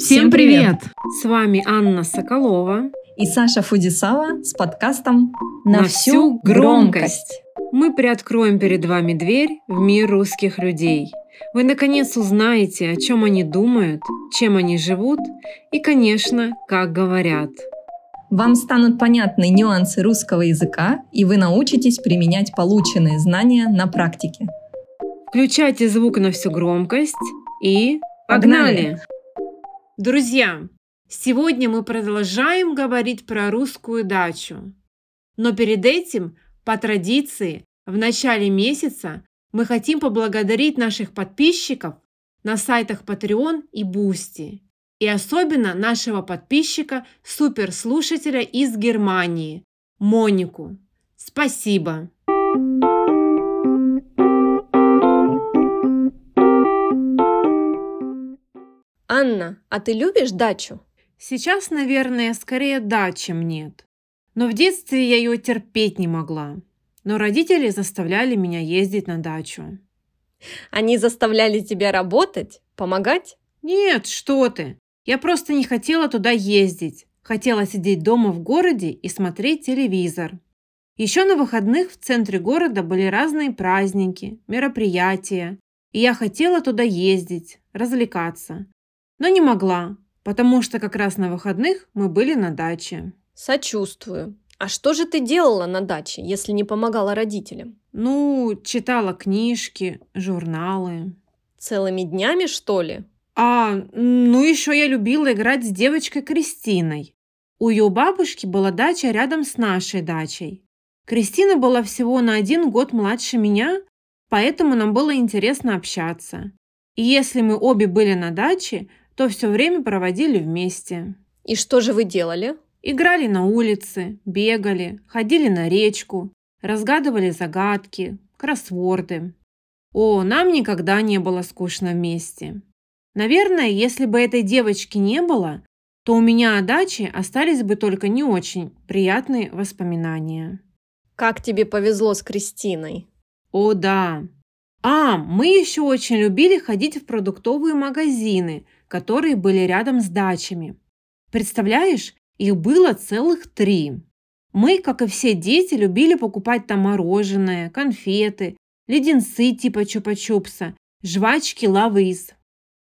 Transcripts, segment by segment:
Всем привет! С вами Анна Соколова и Саша Фудисава с подкастом «На, всю громкость». Мы приоткроем перед вами дверь в мир русских людей. Вы наконец узнаете, о чем они думают, чем они живут и, конечно, как говорят. Вам станут понятны нюансы русского языка, и вы научитесь применять полученные знания на практике. Включайте звук на всю громкость и погнали! погнали! Друзья, сегодня мы продолжаем говорить про русскую дачу. Но перед этим, по традиции, в начале месяца мы хотим поблагодарить наших подписчиков на сайтах Patreon и Boosty. И особенно нашего подписчика, суперслушателя из Германии, Монику. Спасибо! Анна, а ты любишь дачу? Сейчас, наверное, скорее да, чем нет. Но в детстве я ее терпеть не могла. Но родители заставляли меня ездить на дачу. Они заставляли тебя работать? Помогать? Нет, что ты. Я просто не хотела туда ездить. Хотела сидеть дома в городе и смотреть телевизор. Еще на выходных в центре города были разные праздники, мероприятия. И я хотела туда ездить, развлекаться но не могла, потому что как раз на выходных мы были на даче. Сочувствую. А что же ты делала на даче, если не помогала родителям? Ну, читала книжки, журналы. Целыми днями, что ли? А, ну еще я любила играть с девочкой Кристиной. У ее бабушки была дача рядом с нашей дачей. Кристина была всего на один год младше меня, поэтому нам было интересно общаться. И если мы обе были на даче, то все время проводили вместе. И что же вы делали? Играли на улице, бегали, ходили на речку, разгадывали загадки, кроссворды. О, нам никогда не было скучно вместе. Наверное, если бы этой девочки не было, то у меня о даче остались бы только не очень приятные воспоминания. Как тебе повезло с Кристиной? О, да. А, мы еще очень любили ходить в продуктовые магазины – которые были рядом с дачами. Представляешь, их было целых три. Мы, как и все дети, любили покупать там мороженое, конфеты, леденцы типа чупа-чупса, жвачки лавыс.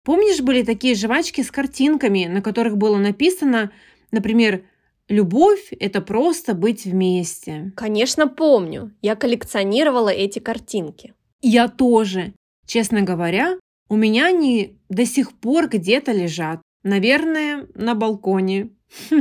Помнишь, были такие жвачки с картинками, на которых было написано, например, «Любовь – это просто быть вместе». Конечно, помню. Я коллекционировала эти картинки. Я тоже. Честно говоря, у меня они до сих пор где-то лежат. Наверное, на балконе.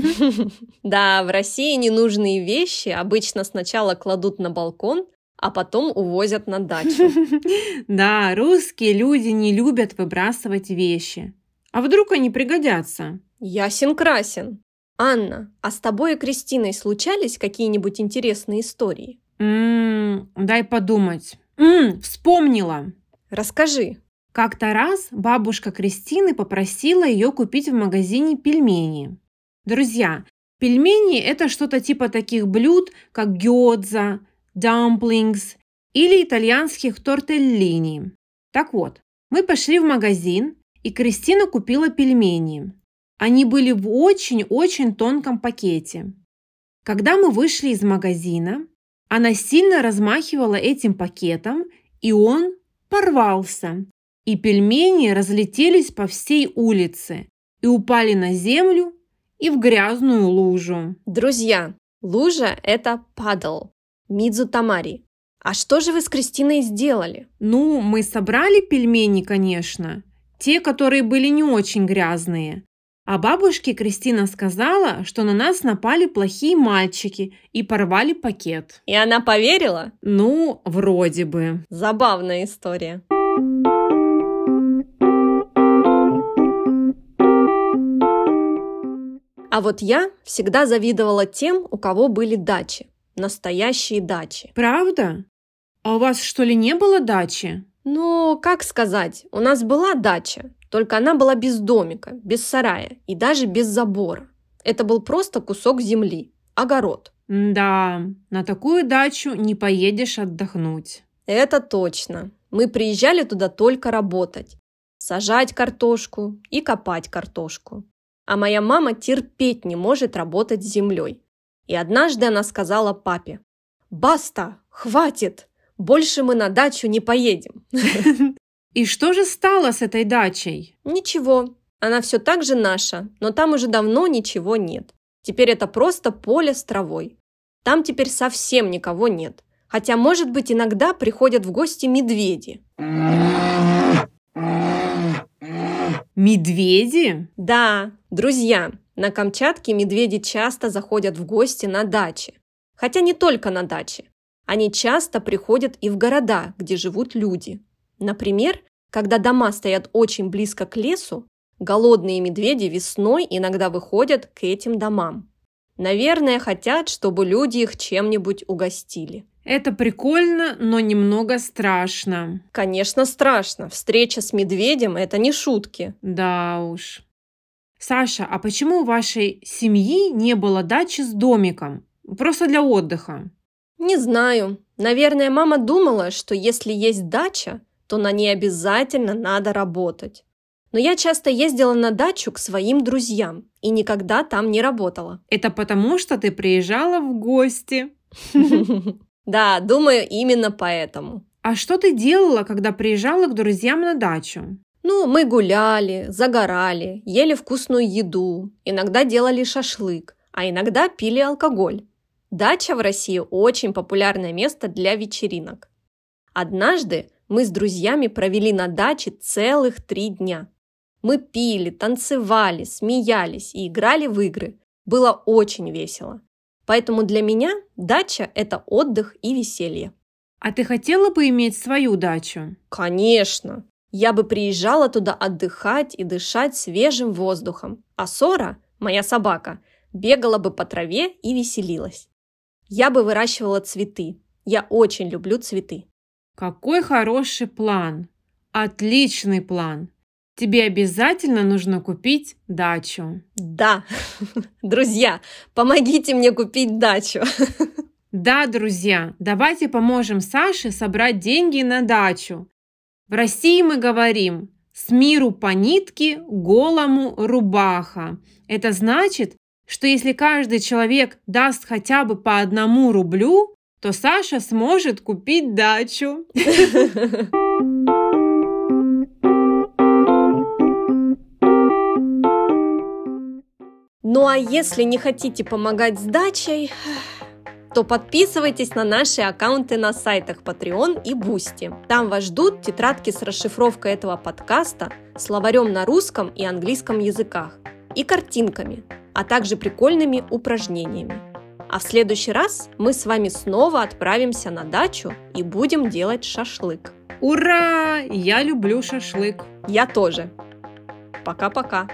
Да, в России ненужные вещи обычно сначала кладут на балкон, а потом увозят на дачу. Да, русские люди не любят выбрасывать вещи. А вдруг они пригодятся? Ясен красен. Анна, а с тобой и Кристиной случались какие-нибудь интересные истории? М-м, дай подумать. М-м, вспомнила. Расскажи. Как-то раз бабушка Кристины попросила ее купить в магазине пельмени. Друзья, пельмени – это что-то типа таких блюд, как гёдза, дамплингс или итальянских тортеллини. Так вот, мы пошли в магазин, и Кристина купила пельмени. Они были в очень-очень тонком пакете. Когда мы вышли из магазина, она сильно размахивала этим пакетом, и он порвался и пельмени разлетелись по всей улице и упали на землю и в грязную лужу. Друзья, лужа – это падал, Мидзу Тамари. А что же вы с Кристиной сделали? Ну, мы собрали пельмени, конечно, те, которые были не очень грязные. А бабушке Кристина сказала, что на нас напали плохие мальчики и порвали пакет. И она поверила? Ну, вроде бы. Забавная история. А вот я всегда завидовала тем, у кого были дачи. Настоящие дачи. Правда? А у вас что ли не было дачи? Ну, как сказать, у нас была дача, только она была без домика, без сарая и даже без забора. Это был просто кусок земли, огород. Да, на такую дачу не поедешь отдохнуть. Это точно. Мы приезжали туда только работать. сажать картошку и копать картошку. А моя мама терпеть не может работать с землей. И однажды она сказала папе, «Баста, хватит, больше мы на дачу не поедем». И что же стало с этой дачей? Ничего, она все так же наша, но там уже давно ничего нет. Теперь это просто поле с травой. Там теперь совсем никого нет. Хотя, может быть, иногда приходят в гости медведи. Медведи? Да, друзья, на Камчатке медведи часто заходят в гости на даче. Хотя не только на даче. Они часто приходят и в города, где живут люди. Например, когда дома стоят очень близко к лесу, голодные медведи весной иногда выходят к этим домам. Наверное, хотят, чтобы люди их чем-нибудь угостили. Это прикольно, но немного страшно. Конечно, страшно. Встреча с медведем – это не шутки. Да уж. Саша, а почему у вашей семьи не было дачи с домиком? Просто для отдыха? Не знаю. Наверное, мама думала, что если есть дача, то на ней обязательно надо работать. Но я часто ездила на дачу к своим друзьям и никогда там не работала. Это потому, что ты приезжала в гости. Да, думаю, именно поэтому. А что ты делала, когда приезжала к друзьям на дачу? Ну, мы гуляли, загорали, ели вкусную еду, иногда делали шашлык, а иногда пили алкоголь. Дача в России очень популярное место для вечеринок. Однажды мы с друзьями провели на даче целых три дня. Мы пили, танцевали, смеялись и играли в игры. Было очень весело. Поэтому для меня дача – это отдых и веселье. А ты хотела бы иметь свою дачу? Конечно. Я бы приезжала туда отдыхать и дышать свежим воздухом. А Сора, моя собака, бегала бы по траве и веселилась. Я бы выращивала цветы. Я очень люблю цветы. Какой хороший план! Отличный план! Тебе обязательно нужно купить дачу. Да, друзья, помогите мне купить дачу. Да, друзья, давайте поможем Саше собрать деньги на дачу. В России мы говорим «с миру по нитке, голому рубаха». Это значит, что если каждый человек даст хотя бы по одному рублю, то Саша сможет купить дачу. Ну а если не хотите помогать с дачей, то подписывайтесь на наши аккаунты на сайтах Patreon и Boosty. Там вас ждут тетрадки с расшифровкой этого подкаста, словарем на русском и английском языках и картинками, а также прикольными упражнениями. А в следующий раз мы с вами снова отправимся на дачу и будем делать шашлык. Ура! Я люблю шашлык. Я тоже. Пока-пока.